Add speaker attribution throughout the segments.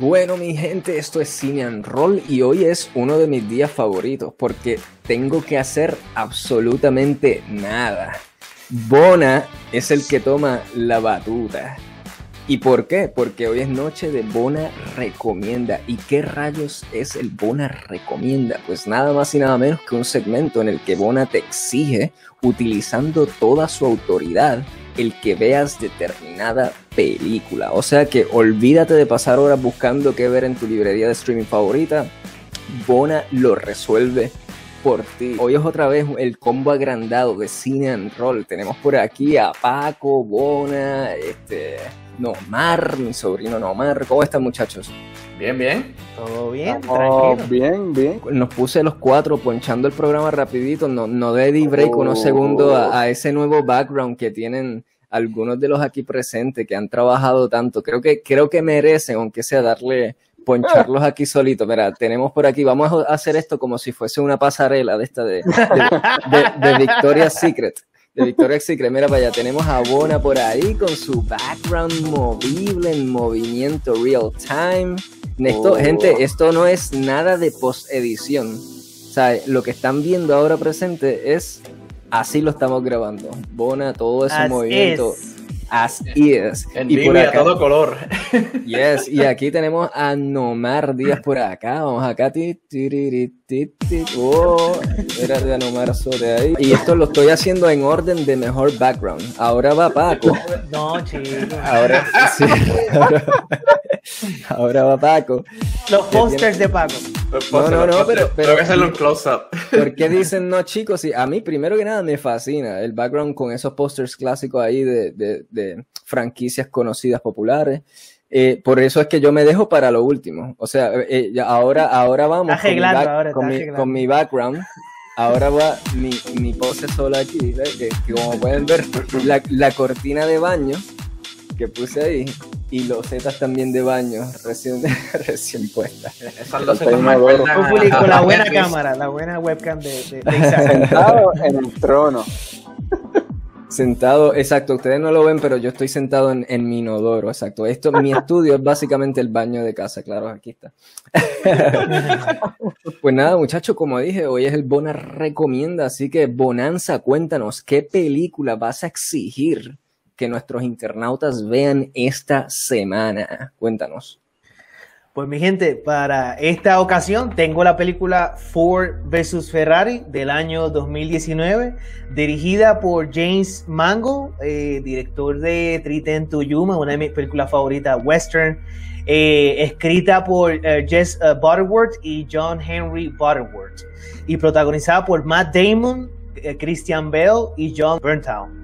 Speaker 1: Bueno, mi gente, esto es Cine Roll y hoy es uno de mis días favoritos porque tengo que hacer absolutamente nada. Bona es el que toma la batuta. ¿Y por qué? Porque hoy es noche de Bona Recomienda. ¿Y qué rayos es el Bona Recomienda? Pues nada más y nada menos que un segmento en el que Bona te exige, utilizando toda su autoridad, el que veas determinada película. O sea que olvídate de pasar horas buscando qué ver en tu librería de streaming favorita. Bona lo resuelve por ti. Hoy es otra vez el combo agrandado de Cine and Roll. Tenemos por aquí a Paco, Bona, este, Nomar, mi sobrino Nomar. ¿Cómo están muchachos?
Speaker 2: Bien, bien.
Speaker 3: Todo bien,
Speaker 4: Oh,
Speaker 3: tranquilo.
Speaker 4: bien, bien.
Speaker 1: Nos puse los cuatro ponchando el programa rapidito, no, no de di break unos
Speaker 4: Oh.
Speaker 1: segundos a, a ese nuevo background que tienen algunos de los aquí presentes que han trabajado tanto. Creo que, creo que merecen, aunque sea darle, poncharlos aquí solitos. Mira, tenemos por aquí, vamos a hacer esto como si fuese una pasarela de esta de, de, de- de Victoria's Secret. De Victoria's Secret, mira para allá, tenemos a Bona por ahí con su background movible en movimiento real time. Esto,
Speaker 4: Oh.
Speaker 1: gente, esto no es nada de post-edición. O sea, lo que están viendo ahora presente es así lo estamos grabando. Bona, todo ese
Speaker 3: As
Speaker 1: movimiento.
Speaker 3: is.
Speaker 1: As is.
Speaker 2: En
Speaker 1: Y por acá,
Speaker 2: todo color.
Speaker 1: Yes, y aquí tenemos a Nomar Díaz por acá. Vamos acá. Ti, tiriri, ti, ti. Oh, era de Nomar Sote ahí. Y esto lo estoy haciendo en orden de mejor background. Ahora va Paco.
Speaker 3: No, chicos.
Speaker 1: Ahora, sí, ahora, ahora va Paco.
Speaker 3: Los posters de Paco.
Speaker 1: No, no, no, pero- pero-
Speaker 2: Tengo que hacerle un close-up.
Speaker 1: ¿Por qué dicen no, chicos? Sí, a mí, primero que nada, me fascina el background con esos posters clásicos ahí de, de- de franquicias conocidas populares. Eh, por eso es que yo me dejo para lo último. O sea, eh, ya ahora, ahora vamos
Speaker 3: Está
Speaker 1: con, mi, back-
Speaker 3: ahora,
Speaker 1: con, mi,
Speaker 3: arreglando.
Speaker 1: con mi background. Ahora va mi, mi pose sola aquí, que, que como pueden ver, la, la cortina de baño que puse ahí y los zetas también de baño recién, recién puestas.
Speaker 2: Esas a-
Speaker 3: Populi, con la buena cámara, la buena webcam de, de, de Isaac.
Speaker 4: Sentado en el trono.
Speaker 1: Sentado, exacto, ustedes no lo ven, pero yo estoy sentado en, en mi inodoro, exacto. Esto, mi estudio es básicamente el baño de casa, claro, aquí está. Pues nada, muchachos, como dije, hoy es el Bona Recomienda, así que Bonanza, cuéntanos, ¿qué película vas a exigir que nuestros internautas vean esta semana? Cuéntanos.
Speaker 3: Pues mi gente, para esta ocasión tengo la película Ford vs Ferrari del año 2019, dirigida por James Mangold, eh, director de 310 to Yuma, una de mis películas favoritas, western, eh, escrita por eh, Jess Butterworth y John Henry Butterworth, y protagonizada por Matt Damon, Christian Bale y John Bernthal.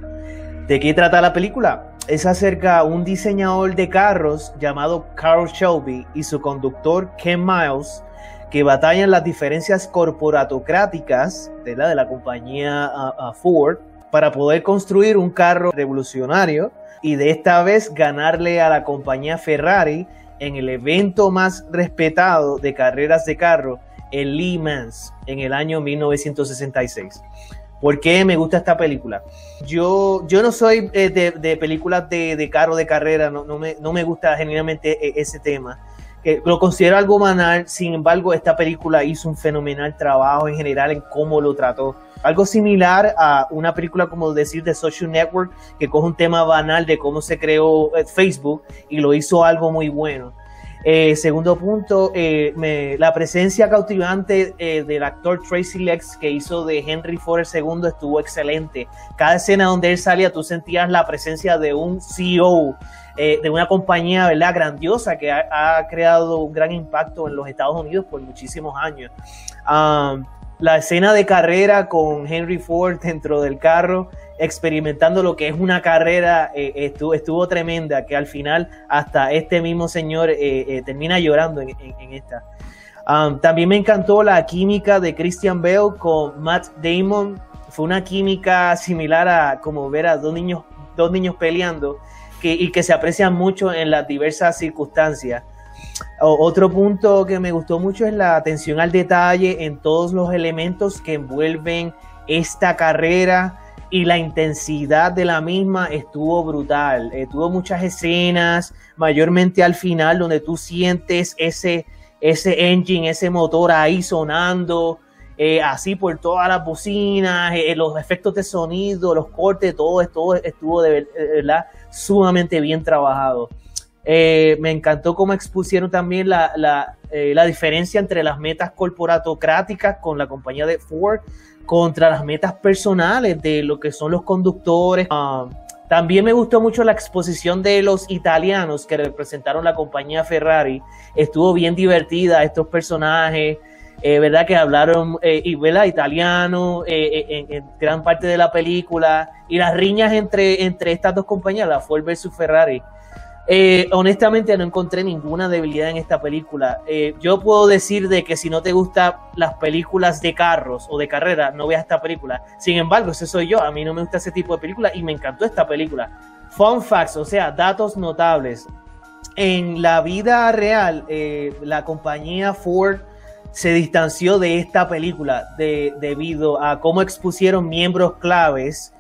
Speaker 3: ¿De qué trata la película? Es acerca de un diseñador de carros llamado Carl Shelby y su conductor Ken Miles que batallan las diferencias corporatocráticas de la, de la compañía uh, uh, Ford para poder construir un carro revolucionario y de esta vez ganarle a la compañía Ferrari en el evento más respetado de carreras de carro, el Le Mans, en el año 1966. ¿Por qué me gusta esta película? Yo, yo no soy eh, de, películas de, de carro de carrera, no, no, me, no me gusta genuinamente eh, ese tema. Que lo considero algo banal, sin embargo, esta película hizo un fenomenal trabajo en general en cómo lo trató. Algo similar a una película como decir de Social Network, que coge un tema banal de cómo se creó eh, Facebook y lo hizo algo muy bueno. Eh, segundo punto, eh, la presencia cautivante eh, del actor Tracy Lex que hizo de Henry Ford II estuvo excelente. Cada escena donde él salía, tú sentías la presencia de un CEO de una compañía ¿verdad? grandiosa que ha, creado un gran impacto en los Estados Unidos por muchísimos años. Um, la escena de carrera con Henry Ford dentro del carro, experimentando lo que es una carrera, eh, estuvo, estuvo tremenda, que al final hasta este mismo señor eh, eh, termina llorando en, esta. También me encantó la química de Christian Bale con Matt Damon. Fue una química similar a como ver a dos niños, dos niños peleando y que se aprecian mucho en las diversas circunstancias. Otro punto que me gustó mucho es la atención al detalle en todos los elementos que envuelven esta carrera y la intensidad de la misma estuvo brutal. Eh, tuvo muchas escenas, mayormente al final, donde tú sientes ese, ese engine, ese motor ahí sonando, eh, así por todas las bocinas, eh, los efectos de sonido, los cortes, todo, estuvo de, verdad sumamente bien trabajado. Me encantó cómo expusieron también la, la, la, diferencia entre las metas corporatocráticas con la compañía de Ford contra las metas personales de lo que son los conductores. Ah, también me gustó mucho la exposición de los italianos que representaron la compañía Ferrari. Estuvo bien divertida estos personajes, eh, ¿verdad? Que hablaron eh, italiano eh, en, gran parte de la película. Y las riñas entre, entre estas dos compañías, la Ford versus Ferrari, eh, honestamente no encontré ninguna debilidad en esta película. Eh, yo puedo decir de que si no te gustan las películas de carros o de carrera, no veas esta película. Sin embargo, ese soy yo. A mí no me gusta ese tipo de película y me encantó esta película. Fun facts, o sea, datos notables. En la vida real, eh, la compañía Ford se distanció de esta película debido a cómo expusieron miembros claves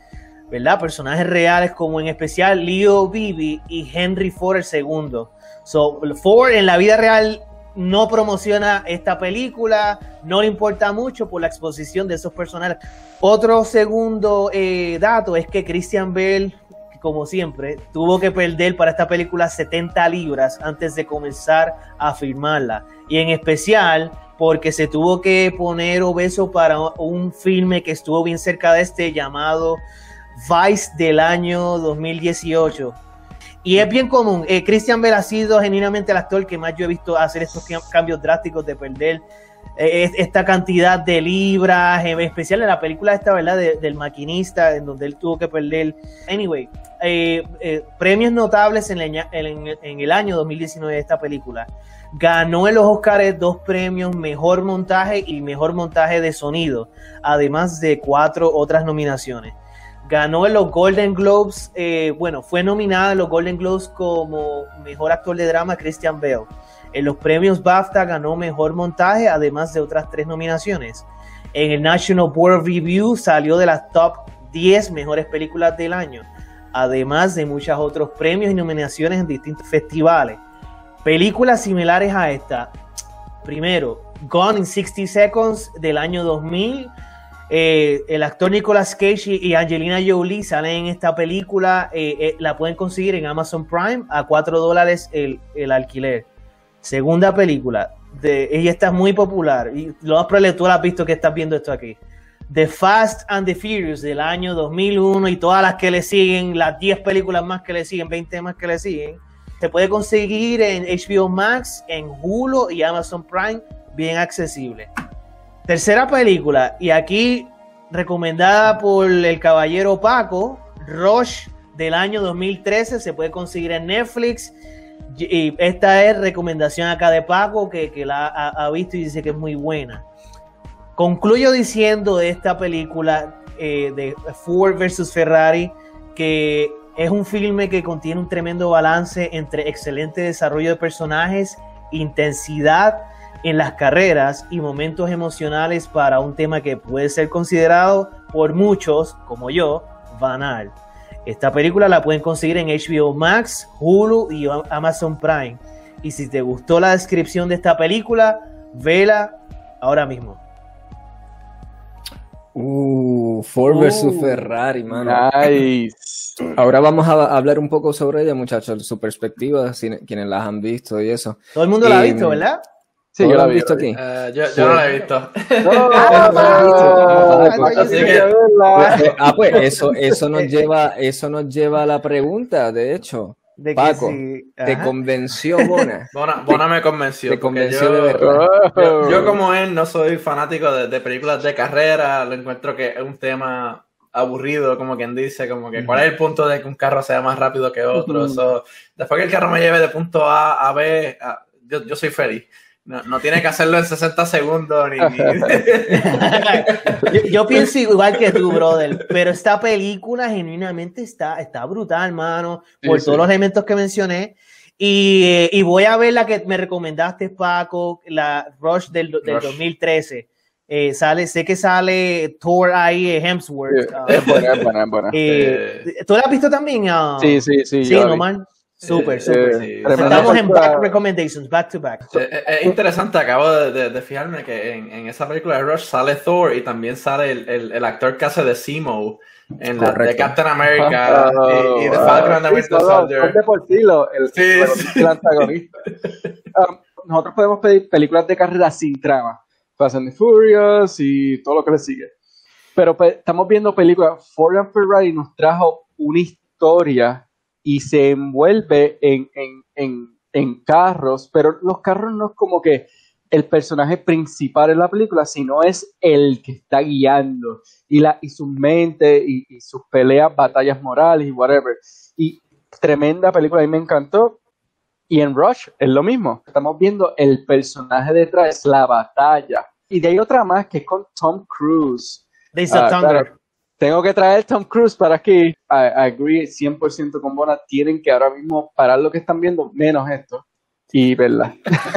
Speaker 3: ¿verdad? Personajes reales como en especial Leo Bibi y Henry Ford II. So, Ford en la vida real no promociona esta película, no le importa mucho por la exposición de esos personajes. Otro segundo eh, dato es que Christian Bell, como siempre, tuvo que perder para esta película 70 libras antes de comenzar a filmarla. Y en especial porque se tuvo que poner obeso para un filme que estuvo bien cerca de este llamado Vice del año 2018. Y es bien común. Eh, Christian Bale ha sido genuinamente el actor que más yo he visto hacer estos cambios drásticos de perder eh, esta cantidad de libras, en especial en la película esta, ¿verdad? del maquinista, en donde él tuvo que perder. Anyway, eh, premios notables en, en, el año 2019 de esta película. Ganó en los Oscars dos premios, mejor montaje y mejor montaje de sonido, además de cuatro otras nominaciones ganó en los Golden Globes, eh, bueno, fue nominada en los Golden Globes como mejor actor de drama Christian Bale. En los premios BAFTA ganó mejor montaje, además de otras tres nominaciones. En el National Board Review salió de las top 10 mejores películas del año, además de muchos otros premios y nominaciones en distintos festivales. Películas similares a esta. Primero, Gone in 60 Seconds del año 2000 eh, el actor Nicolas Cage y Angelina Jolie salen en esta película. Eh, eh, la pueden conseguir en Amazon Prime a 4 dólares el, alquiler. Segunda película. Ella está muy popular. Y lo más la has visto que estás viendo esto aquí. The Fast and the Furious del año 2001 y todas las que le siguen, las 10 películas más que le siguen, 20 más que le siguen. Se puede conseguir en HBO Max, en Hulu y Amazon Prime, bien accesible. Tercera película, y aquí recomendada por el caballero Paco, Rush del año 2013, se puede conseguir en Netflix. Y esta es recomendación acá de Paco, que, la ha, visto y dice que es muy buena. Concluyo diciendo de esta película eh, de Ford versus Ferrari que es un filme que contiene un tremendo balance entre excelente desarrollo de personajes, intensidad, en las carreras y momentos emocionales para un tema que puede ser considerado por muchos, como yo, banal. Esta película la pueden conseguir en HBO Max, Hulu y Amazon Prime. Y si te gustó la descripción de esta película, vela ahora mismo.
Speaker 1: Uh, Ford versus uh. Ferrari, mano.
Speaker 4: Nice.
Speaker 1: Ahora vamos a hablar un poco sobre ella, muchachos, su perspectiva, quienes las han visto y eso.
Speaker 3: Todo el mundo la ha visto, ¿verdad?
Speaker 1: Sí, yo la he visto aquí.
Speaker 2: Uh, yo, yo no la he visto.
Speaker 1: ah, pues eso, eso nos lleva, eso nos lleva a la pregunta, de hecho. De Paco, ¿te convenció Bona?
Speaker 2: Bona? Bona me convenció.
Speaker 1: Te convenció yo, de verdad.
Speaker 2: Yo, como él no soy fanático de, de, películas de carrera, lo encuentro que es un tema aburrido, como quien dice, como que cuál es el punto de que un carro sea más rápido que otro. después que el carro me lleve de punto A a B, yo, yo soy feliz. No, no, tiene que hacerlo en 60 segundos. Ni,
Speaker 3: yo, pienso igual que tú, brother. Pero esta película genuinamente está, está brutal, hermano. Por todos los elementos que mencioné. Y, y, voy a ver la que me recomendaste, Paco, la Rush del, del 2013. Eh, sale, sé que sale Thor ahí, Hemsworth. ah,
Speaker 4: Es buena, es buena, es buena.
Speaker 3: eh, ¿Tú la has visto también? ah?
Speaker 4: Sí, sí, sí.
Speaker 3: Sí,
Speaker 4: yo la vi.
Speaker 3: Súper,
Speaker 2: Eh,
Speaker 3: súper.
Speaker 2: sí.
Speaker 4: tremenda
Speaker 3: Estamos en back recommendations, back to back.
Speaker 2: Eh, eh, Es interesante, acabo de, de- de fijarme que en, en esa película de Rush sale Thor y también sale el, el- el actor que hace de Simo en la de. Captain America y, y de Falcon and the
Speaker 4: sí,
Speaker 2: Winter Soldier.
Speaker 4: de por sí lo- el,
Speaker 2: Sí, sí.
Speaker 4: el antagonista. Um, nosotros podemos pedir películas de carrera sin trama. Fast and Furious y todo lo que le sigue. Pero pues, estamos viendo películas. Ford and Ferrari nos trajo una historia y se envuelve en, en, en, en carros, pero los carros no es como que el personaje principal en la película, sino es el que está guiando y, la, y su mente y, y sus peleas, batallas morales y whatever. Y tremenda película, a mí me encantó. Y en Rush es lo mismo. Estamos viendo el personaje detrás, la batalla. Y de ahí otra más que es con Tom Cruise.
Speaker 3: Days of Thunder.
Speaker 4: claro. Tengo que traer Tom Cruise para aquí. I, I agree 100% con Bona. Tienen que ahora mismo parar lo que están viendo, menos esto. Y verla.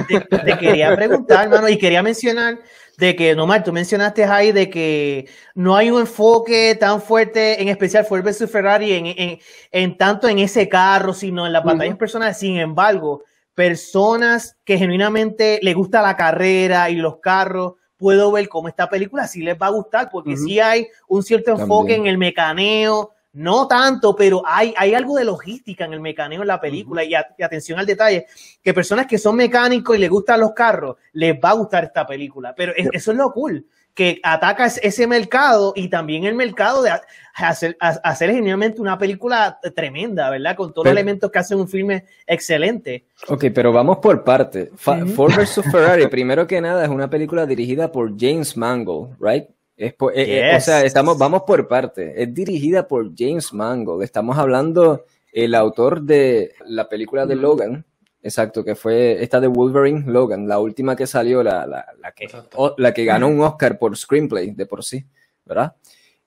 Speaker 3: te, te quería preguntar, hermano, y quería mencionar de que, Nomar, tú mencionaste ahí de que no hay un enfoque tan fuerte, en especial Ford vs Ferrari, en, en, en tanto en ese carro, sino en las
Speaker 4: Ujú.
Speaker 3: batallas personales. Sin embargo, personas que genuinamente les gusta la carrera y los carros, puedo ver cómo esta película sí les va a gustar, porque
Speaker 4: Ujú.
Speaker 3: sí hay un cierto enfoque
Speaker 1: También.
Speaker 3: en el mecaneo, no tanto, pero hay, hay algo de logística en el mecaneo en la película y, a- y atención al detalle, que personas que son mecánicos y les gustan los carros, les va a gustar esta película. Pero es- eso es lo cool, que ataca es- ese mercado y también el mercado de ha- hacer, ha- hacer genuinamente una película tremenda, ¿verdad? Con todos los elementos que hacen un filme excelente.
Speaker 1: Ok, pero vamos por parte. Ford vs Ferrari, primero que nada, es una película dirigida por James Mangold, right? Es eh, eh, o sea, estamos, vamos por parte. Es dirigida por James Mangold. Estamos hablando el autor de la película de Logan, exacto, que fue esta de Wolverine Logan, la última que salió, la, la, la que, o- la que ganó un Oscar por screenplay de por sí, ¿verdad?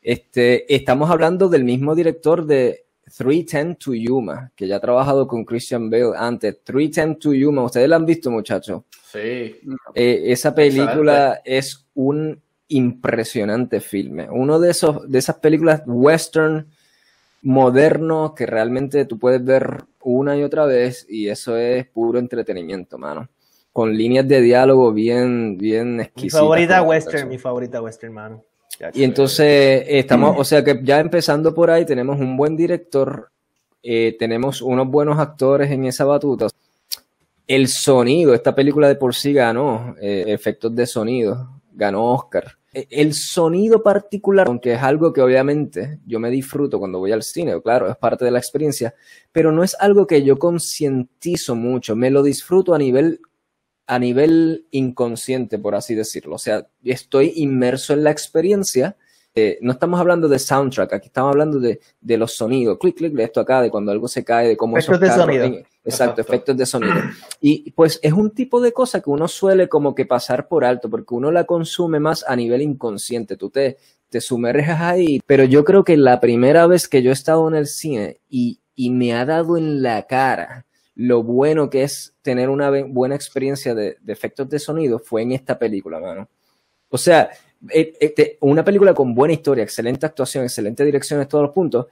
Speaker 1: Este, estamos hablando del mismo director de 310 to Yuma, que ya ha trabajado con Christian Bale antes. 310 to Yuma, ¿ustedes la han visto, muchachos?
Speaker 2: Sí.
Speaker 1: Eh, esa película es un impresionante filme. Uno de esos, de esas películas western modernos que realmente tú puedes ver una y otra vez y eso es puro entretenimiento, mano. Con líneas de diálogo bien, bien
Speaker 3: Mi
Speaker 1: exquisitas.
Speaker 3: favorita
Speaker 1: como
Speaker 3: western, mi favorita western, mano.
Speaker 1: Y entonces eh, estamos, o sea que ya empezando por ahí, tenemos un buen director, eh, tenemos unos buenos actores en esa batuta. El sonido, esta película de por sí ganó eh, efectos de sonido, ganó Oscar. E- El sonido particular, aunque es algo que obviamente yo me disfruto cuando voy al cine, claro, es parte de la experiencia, pero no es algo que yo concientizo mucho, me lo disfruto a nivel a nivel inconsciente, por así decirlo. O sea, estoy inmerso en la experiencia. Eh, no estamos hablando de soundtrack, aquí estamos hablando de, de los sonidos. Clic, clic, de esto acá, de cuando algo se cae, de cómo
Speaker 3: Efectos de sonido.
Speaker 1: en- exacto,
Speaker 2: Exacto.
Speaker 1: efectos de sonido. Y pues es un tipo de cosa que uno suele como que pasar por alto, porque uno la consume más a nivel inconsciente. Tú te, te sumerges ahí. Pero yo creo que la primera vez que yo he estado en el cine y, y me ha dado en la cara lo bueno que es tener una buena experiencia de, de efectos de sonido fue en esta película, mano. O sea, eh, eh, te- una película con buena historia, excelente actuación, excelente dirección en todos los puntos.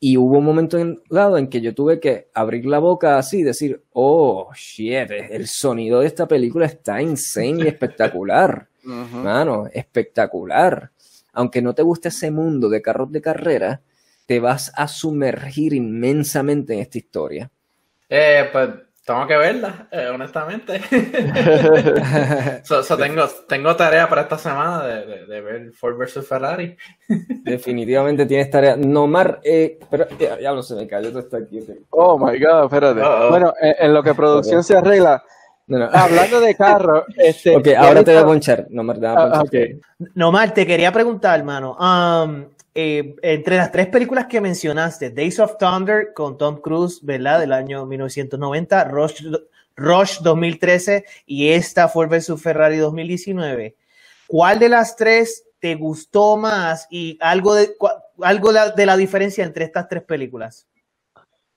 Speaker 1: Y hubo un momento en- dado en que yo tuve que abrir la boca así y decir, oh, shit, el sonido de esta película está insane y espectacular.
Speaker 4: Ujú.
Speaker 1: Mano, espectacular. Aunque no te guste ese mundo de carros de carrera, te vas a sumergir inmensamente en esta historia.
Speaker 2: Eh, pues tengo que verla, eh, honestamente. So- so tengo, tengo tarea para esta semana de, de- de ver Ford vs Ferrari.
Speaker 1: Definitivamente tienes tarea. Nomar, eh, pero ya, ya lo se me cayó todo esto aquí.
Speaker 4: Oh my god, espérate.
Speaker 2: Uh-oh.
Speaker 4: Bueno, en, en lo que producción se arregla,
Speaker 1: No, no.
Speaker 4: hablando de carro, este.
Speaker 1: ok, ahora te voy a ponchar. Nomar, te voy a
Speaker 4: Ah,
Speaker 1: ponchar.
Speaker 3: Nomar, te quería preguntar, hermano. um, eh, entre las tres películas que mencionaste, Days of Thunder con Tom Cruise, ¿verdad? Del año 1990, Rush, Rush 2013 y esta Ford vs Ferrari 2019. ¿Cuál de las tres te gustó más y algo de, algo de la diferencia entre estas tres películas?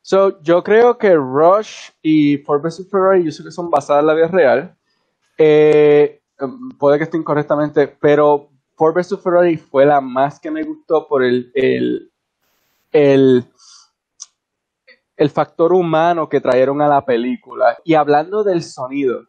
Speaker 4: So, yo creo que Rush y Ford vs Ferrari, yo sé que son basadas en la vida real. Eh, em, puede que esté incorrectamente, pero Ford vs Ferrari fue la más que me gustó por el, el, el, factor humano que trajeron a la película. Y hablando del sonido,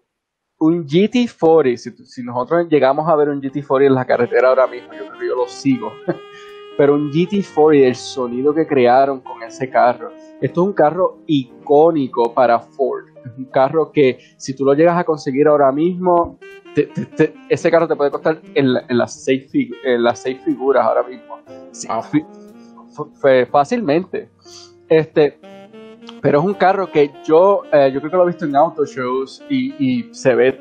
Speaker 4: un GT40, si, si nosotros llegamos a ver un GT40 en la carretera ahora mismo, yo creo que yo lo sigo. Pero un GT40, el sonido que crearon con ese carro, esto es un carro icónico para Ford. Es un carro que si tú lo llegas a conseguir ahora mismo, te- te- te- ese carro te puede costar en, la- en las, seis figu- en las seis figuras ahora mismo. Sí, fi- f- fácilmente. Este, pero es un carro que yo, eh, yo creo que lo he visto en auto shows y, y se ve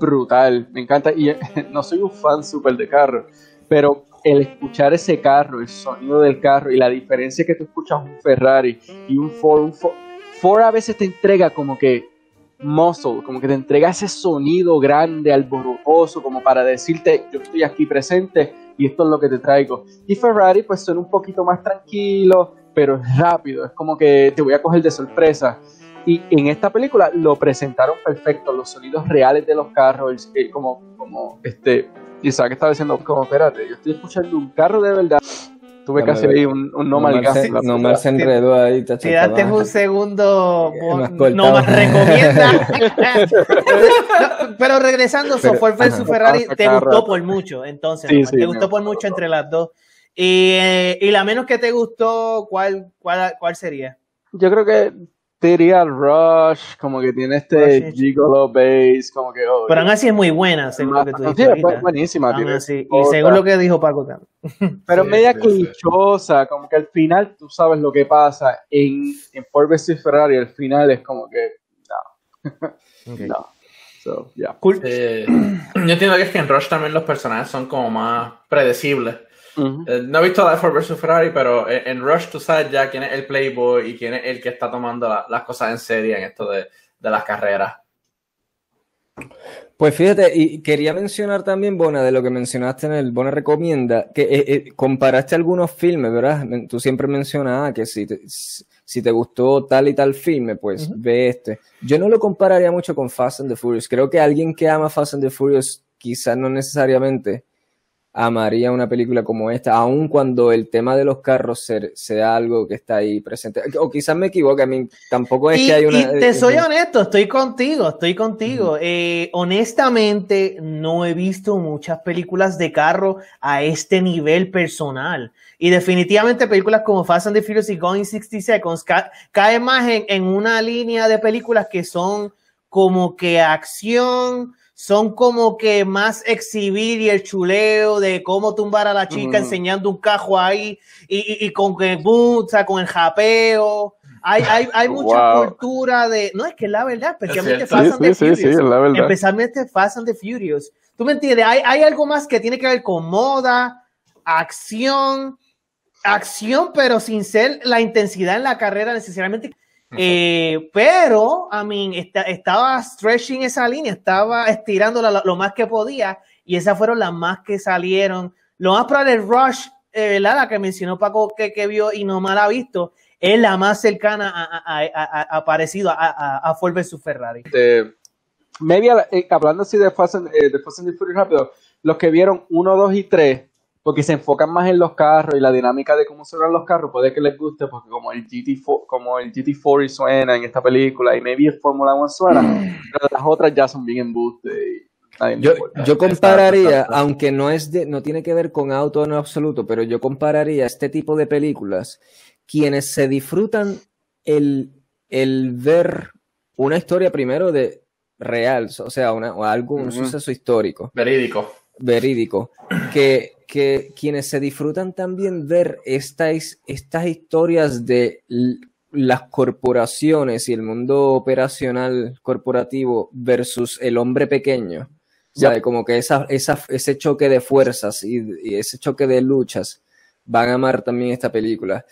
Speaker 4: brutal. Me encanta. Y eh, no soy un fan súper de carro, pero el escuchar ese carro, el sonido del carro y la diferencia que tú escuchas un Ferrari y un Ford, un Ford, Ford a veces te entrega como que muscle, como que te entrega ese sonido grande, alborotoso, como para decirte, yo estoy aquí presente y esto es lo que te traigo. Y Ferrari pues son un poquito más tranquilo, pero es rápido, es como que te voy a coger de sorpresa. Y en esta película lo presentaron perfecto, los sonidos reales de los carros, como, como este, Isaac estaba diciendo, como espérate, yo estoy escuchando un carro de verdad. Tuve
Speaker 1: Dame
Speaker 4: casi ahí un, un no
Speaker 1: se,
Speaker 4: en la
Speaker 1: Nomar se enredó ahí,
Speaker 3: Si daste un segundo, vos no más recomienda. No, pero regresando,
Speaker 1: Pero-
Speaker 3: Ford
Speaker 1: ajá.
Speaker 3: Ferrari te gustó
Speaker 4: rato.
Speaker 3: por mucho, entonces,
Speaker 4: Sí,
Speaker 3: Nomar,
Speaker 4: sí,
Speaker 3: te gustó por mucho entre las dos. Y, eh, y la menos que te gustó, ¿cuál, cuál, cuál sería?
Speaker 4: Yo creo que el Rush, como que tiene este gigolo bass, como que... oh,
Speaker 3: Pero aún así es muy buena, según lo que tú
Speaker 4: Sí,
Speaker 3: dijiste
Speaker 4: es buenísima.
Speaker 3: Así, y según lo que dijo Paco también.
Speaker 4: Pero
Speaker 2: Sí,
Speaker 4: media
Speaker 2: sí, sí.
Speaker 4: clichosa, como que al final tú sabes lo que pasa. En, en Ford vs Ferrari, al final es como que... No, no. So, yeah.
Speaker 3: Cool.
Speaker 2: Eh, yo entiendo que es que en Rush también los personajes son como más predecibles. Eh, no he visto la de Ford vs Ferrari, pero en, en Rush tú sabes ya quién es el playboy y quién es el que está tomando la- las cosas en serio en esto de, de las carreras.
Speaker 1: Pues fíjate, y quería mencionar también, Bona, de lo que mencionaste en el Bona Recomienda, que eh, eh, comparaste algunos filmes, ¿verdad? Tú siempre mencionas ah, que si te, si te gustó tal y tal filme, pues ve este. Yo no lo compararía mucho con Fast and the Furious. Creo que alguien que ama Fast and the Furious quizás no necesariamente amaría una película como esta, aun cuando el tema de los carros se- sea algo que está ahí presente. O quizás me equivoque, a mí tampoco es
Speaker 3: y,
Speaker 1: que hay una...
Speaker 3: y te
Speaker 1: eh,
Speaker 3: soy
Speaker 1: eh,
Speaker 3: honesto, estoy contigo, estoy contigo. Eh, honestamente, no he visto muchas películas de carro a este nivel personal. Y definitivamente películas como Fast and the Furious y Going 60 Seconds ca caen más en, en una línea de películas que son como que acción, son como que más exhibir y el chuleo de cómo tumbar a la chica enseñando un cajo ahí y, y- y con que o sea, con el japeo. Hay, hay, hay mucha
Speaker 4: Wow.
Speaker 3: cultura de. No, es que la verdad, especialmente. Fast
Speaker 4: Sí,
Speaker 3: and the
Speaker 4: sí, sí, sí,
Speaker 3: Furious.
Speaker 4: es la verdad.
Speaker 3: Especialmente Fast and the Furious. ¿Tú me entiendes? Hay, hay algo más que tiene que ver con moda, acción, acción, pero sin ser la intensidad en la carrera necesariamente. Eh, pero, I mean, esta- estaba stretching esa línea, estaba estirándola lo, lo más que podía, y esas fueron las más que salieron. Lo más probable, el Rush, eh, ¿verdad? La que mencionó Paco que, que vio y no mal ha visto, es la más cercana a, a, a- a- a parecido a, a, a Ford vs Ferrari.
Speaker 4: Este, maybe eh, hablando así de Fast, and, eh, de Fast and Furious rápido, los que vieron 1, 2 y 3, porque se enfocan más en los carros y la dinámica de cómo suenan los carros, puede que les guste, porque como el GT4, como el GT40 suena en esta película y maybe el Formula 1 suena, pero las otras ya son bien embuste y
Speaker 1: Yo, yo compararía, aunque no es de, no tiene que ver con auto en absoluto, pero yo compararía este tipo de películas quienes se disfrutan el, el ver una historia primero de real, o sea, una, o algo, un
Speaker 4: Ujú.
Speaker 1: suceso histórico,
Speaker 2: Verídico.
Speaker 1: Verídico, que, que quienes se disfrutan también ver estas, estas historias de las corporaciones y el mundo operacional corporativo versus el hombre pequeño. Como que esa, esa, ese choque de fuerzas y, y ese choque de luchas van a amar también esta película.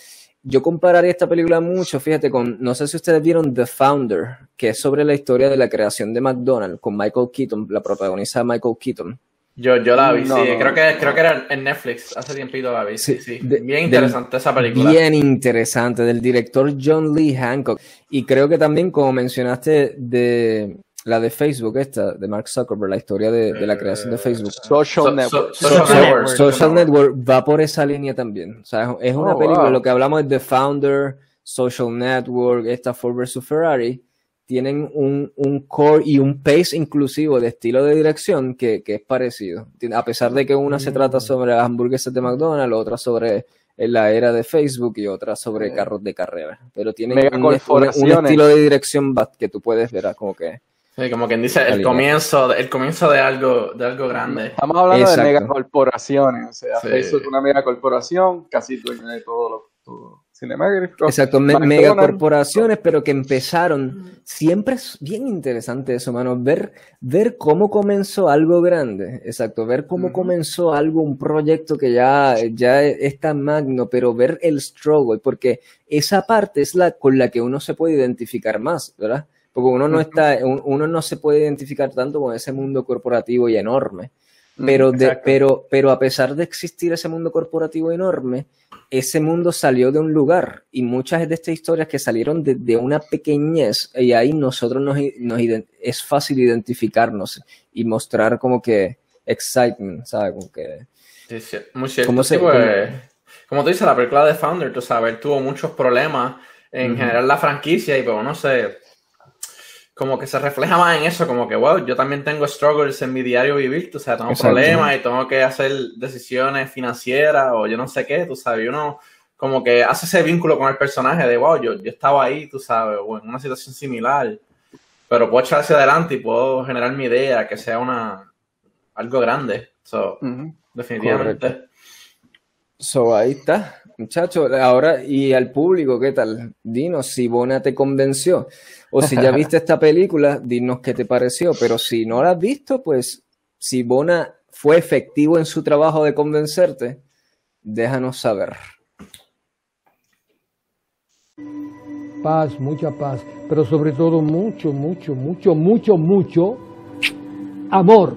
Speaker 1: Yo compararía esta película mucho, fíjate, con, no sé si ustedes vieron The Founder, que es sobre la historia de la creación de McDonald's, con Michael Keaton, la protagoniza Michael Keaton.
Speaker 2: Yo, yo la vi,
Speaker 4: No,
Speaker 2: sí.
Speaker 4: no,
Speaker 2: creo,
Speaker 4: no.
Speaker 2: que, creo que era en Netflix. Hace tiempito la vi. Sí,
Speaker 1: Sí, de-
Speaker 2: Bien
Speaker 1: del-
Speaker 2: interesante esa película.
Speaker 1: Bien interesante, del director John Lee Hancock. Y creo que también, como mencionaste, de la de Facebook, esta, de Mark Zuckerberg, la historia de, de la creación de Facebook.
Speaker 4: Social
Speaker 2: So-
Speaker 4: Network.
Speaker 2: so-
Speaker 3: Social
Speaker 2: Social
Speaker 3: Network.
Speaker 1: Social Network va por esa línea también. O sea, es una
Speaker 4: Oh,
Speaker 1: película,
Speaker 4: wow.
Speaker 1: lo que hablamos es The Founder, Social Network, esta Ford vs. Ferrari, tienen un, un core y un pace inclusivo de estilo de dirección que, que es parecido. A pesar de que una se trata sobre las hamburguesas de McDonald's, otra sobre la era de Facebook y otra sobre carros de carrera. Pero tienen un, un- un
Speaker 4: Megacorporaciones.
Speaker 1: estilo de dirección que tú puedes ver ah, como que...
Speaker 2: Sí, como quien dice, el comienzo, el comienzo de algo, de algo grande.
Speaker 4: Estamos hablando
Speaker 1: Exacto.
Speaker 4: de megacorporaciones. O sea,
Speaker 2: Sí.
Speaker 4: Facebook es una megacorporación, casi dueña de todo lo cinematográfico.
Speaker 1: Exacto, me- megacorporaciones, pero que empezaron. Siempre es bien interesante eso, mano. Ver, ver cómo comenzó algo grande. Exacto, ver cómo comenzó algo, un proyecto que ya, ya es tan magno, pero ver el struggle, porque esa parte es la con la que uno se puede identificar más, ¿verdad? Porque uno no está, un- uno no se puede identificar tanto con ese mundo corporativo y enorme.
Speaker 4: Mm,
Speaker 1: Pero, de, pero, pero a pesar de existir ese mundo corporativo enorme, ese mundo salió de un lugar y muchas de estas historias que salieron de, de una pequeñez y ahí nosotros nos, nos iden- es fácil identificarnos y mostrar como que excitement, ¿sabes? Como que
Speaker 2: Sí, sí, muy cierto.
Speaker 1: ¿Cómo
Speaker 2: Sí,
Speaker 1: se-
Speaker 2: pues, como tú dices, la película de Founder, tú sabes, tuvo muchos problemas en
Speaker 1: Ujú.
Speaker 2: general la franquicia y pues no sé, como que se refleja más en eso, como que, wow, yo también tengo struggles en mi diario vivir, tú sabes, tengo
Speaker 1: Exacto.
Speaker 2: problemas y tengo que hacer decisiones financieras o yo no sé qué, tú sabes, y uno como que hace ese vínculo con el personaje de, wow, yo, yo estaba ahí, tú sabes, o en una situación similar, pero puedo echar hacia adelante y puedo generar mi idea, que sea una algo grande. So, definitivamente.
Speaker 1: So, ahí está, muchachos. Ahora, y al público, ¿qué tal? Dinos si Bona te convenció. O si ya viste esta película, dinos qué te pareció. Pero si no la has visto, pues si Bona fue efectivo en su trabajo de convencerte, déjanos saber.
Speaker 5: Paz, mucha paz, pero sobre todo mucho, mucho, mucho, mucho, mucho amor.